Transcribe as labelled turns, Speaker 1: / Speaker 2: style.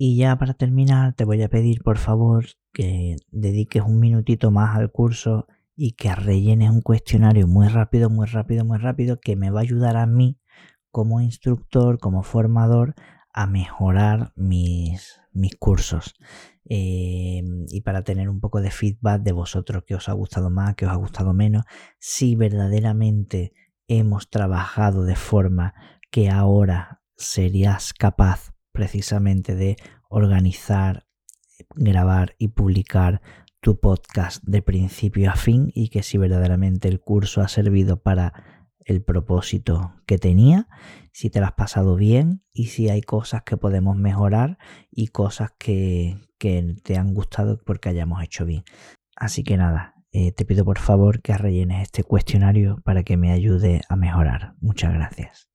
Speaker 1: Y ya para terminar te voy a pedir por favor que dediques un minutito más al curso y que rellenes un cuestionario muy rápido, muy rápido, muy rápido que me va a ayudar a mí como instructor, como formador a mejorar mis, mis cursos. Eh, y para tener un poco de feedback de vosotros que os ha gustado más, que os ha gustado menos, si verdaderamente hemos trabajado de forma que ahora serías capaz precisamente de organizar, grabar y publicar tu podcast de principio a fin y que si verdaderamente el curso ha servido para el propósito que tenía, si te lo has pasado bien y si hay cosas que podemos mejorar y cosas que, te han gustado porque hayamos hecho bien. Así que nada, eh, te pido por favor que rellenes este cuestionario para que me ayude a mejorar. Muchas gracias.